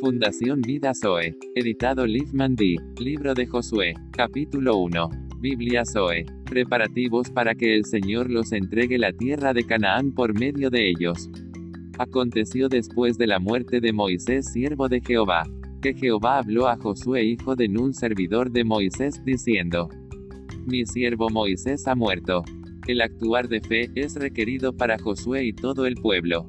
Fundación Vida Zoe. Editado Liefman D. Libro de Josué. Capítulo 1. Biblia Zoe. Preparativos para que el Señor los entregue la tierra de Canaán por medio de ellos. Aconteció después de la muerte de Moisés siervo de Jehová, que Jehová habló a Josué hijo de Nun servidor de Moisés, diciendo, Mi siervo Moisés ha muerto. El actuar de fe es requerido para Josué y todo el pueblo.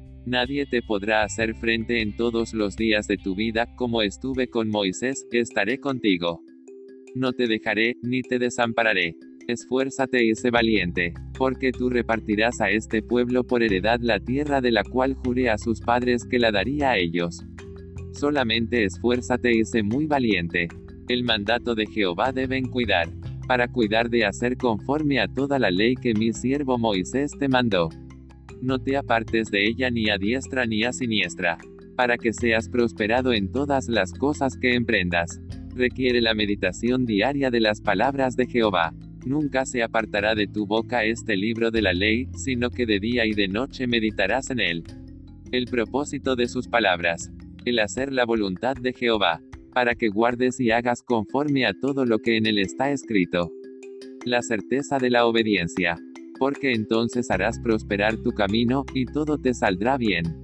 Nadie te podrá hacer frente en todos los días de tu vida, como estuve con Moisés, estaré contigo. No te dejaré, ni te desampararé. Esfuérzate y sé valiente, porque tú repartirás a este pueblo por heredad la tierra de la cual juré a sus padres que la daría a ellos. Solamente esfuérzate y sé muy valiente. El mandato de Jehová deben cuidar, para cuidar de hacer conforme a toda la ley que mi siervo Moisés te mandó no te apartes de ella ni a diestra ni a siniestra, para que seas prosperado en todas las cosas que emprendas. Requiere la meditación diaria de las palabras de Jehová. Nunca se apartará de tu boca este libro de la ley, sino que de día y de noche meditarás en él. El propósito de sus palabras. El hacer la voluntad de Jehová, para que guardes y hagas conforme a todo lo que en él está escrito. La certeza de la obediencia porque entonces harás prosperar tu camino, y todo te saldrá bien.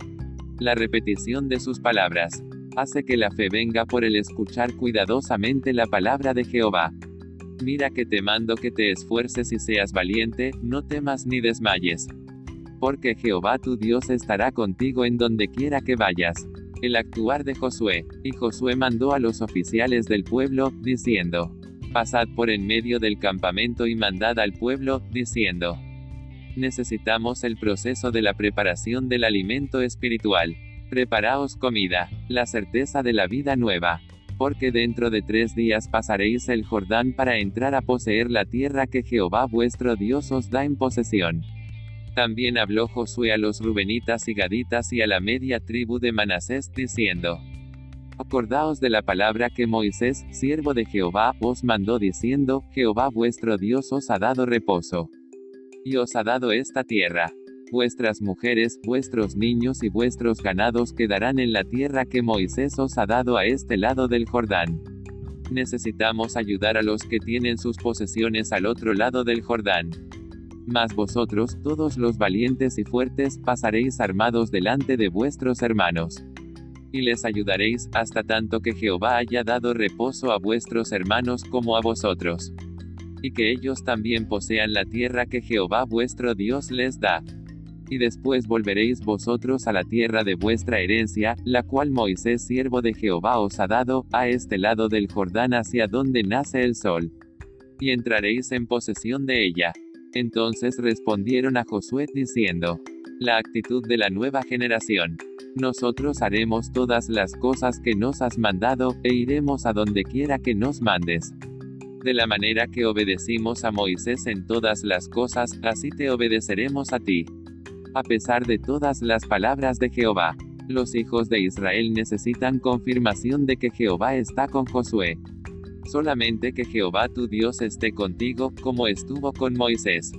La repetición de sus palabras hace que la fe venga por el escuchar cuidadosamente la palabra de Jehová. Mira que te mando que te esfuerces y seas valiente, no temas ni desmayes. Porque Jehová tu Dios estará contigo en donde quiera que vayas. El actuar de Josué. Y Josué mandó a los oficiales del pueblo, diciendo, Pasad por en medio del campamento y mandad al pueblo, diciendo, necesitamos el proceso de la preparación del alimento espiritual. Preparaos comida, la certeza de la vida nueva. Porque dentro de tres días pasaréis el Jordán para entrar a poseer la tierra que Jehová vuestro Dios os da en posesión. También habló Josué a los Rubenitas y Gaditas y a la media tribu de Manasés, diciendo, Acordaos de la palabra que Moisés, siervo de Jehová, os mandó diciendo, Jehová vuestro Dios os ha dado reposo y os ha dado esta tierra. Vuestras mujeres, vuestros niños y vuestros ganados quedarán en la tierra que Moisés os ha dado a este lado del Jordán. Necesitamos ayudar a los que tienen sus posesiones al otro lado del Jordán. Mas vosotros, todos los valientes y fuertes, pasaréis armados delante de vuestros hermanos. Y les ayudaréis, hasta tanto que Jehová haya dado reposo a vuestros hermanos como a vosotros y que ellos también posean la tierra que Jehová vuestro Dios les da. Y después volveréis vosotros a la tierra de vuestra herencia, la cual Moisés siervo de Jehová os ha dado, a este lado del Jordán hacia donde nace el sol. Y entraréis en posesión de ella. Entonces respondieron a Josué diciendo, la actitud de la nueva generación. Nosotros haremos todas las cosas que nos has mandado, e iremos a donde quiera que nos mandes. De la manera que obedecimos a Moisés en todas las cosas, así te obedeceremos a ti. A pesar de todas las palabras de Jehová, los hijos de Israel necesitan confirmación de que Jehová está con Josué. Solamente que Jehová tu Dios esté contigo, como estuvo con Moisés.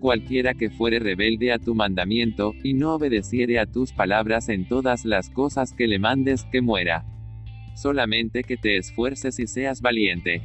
Cualquiera que fuere rebelde a tu mandamiento, y no obedeciere a tus palabras en todas las cosas que le mandes, que muera. Solamente que te esfuerces y seas valiente.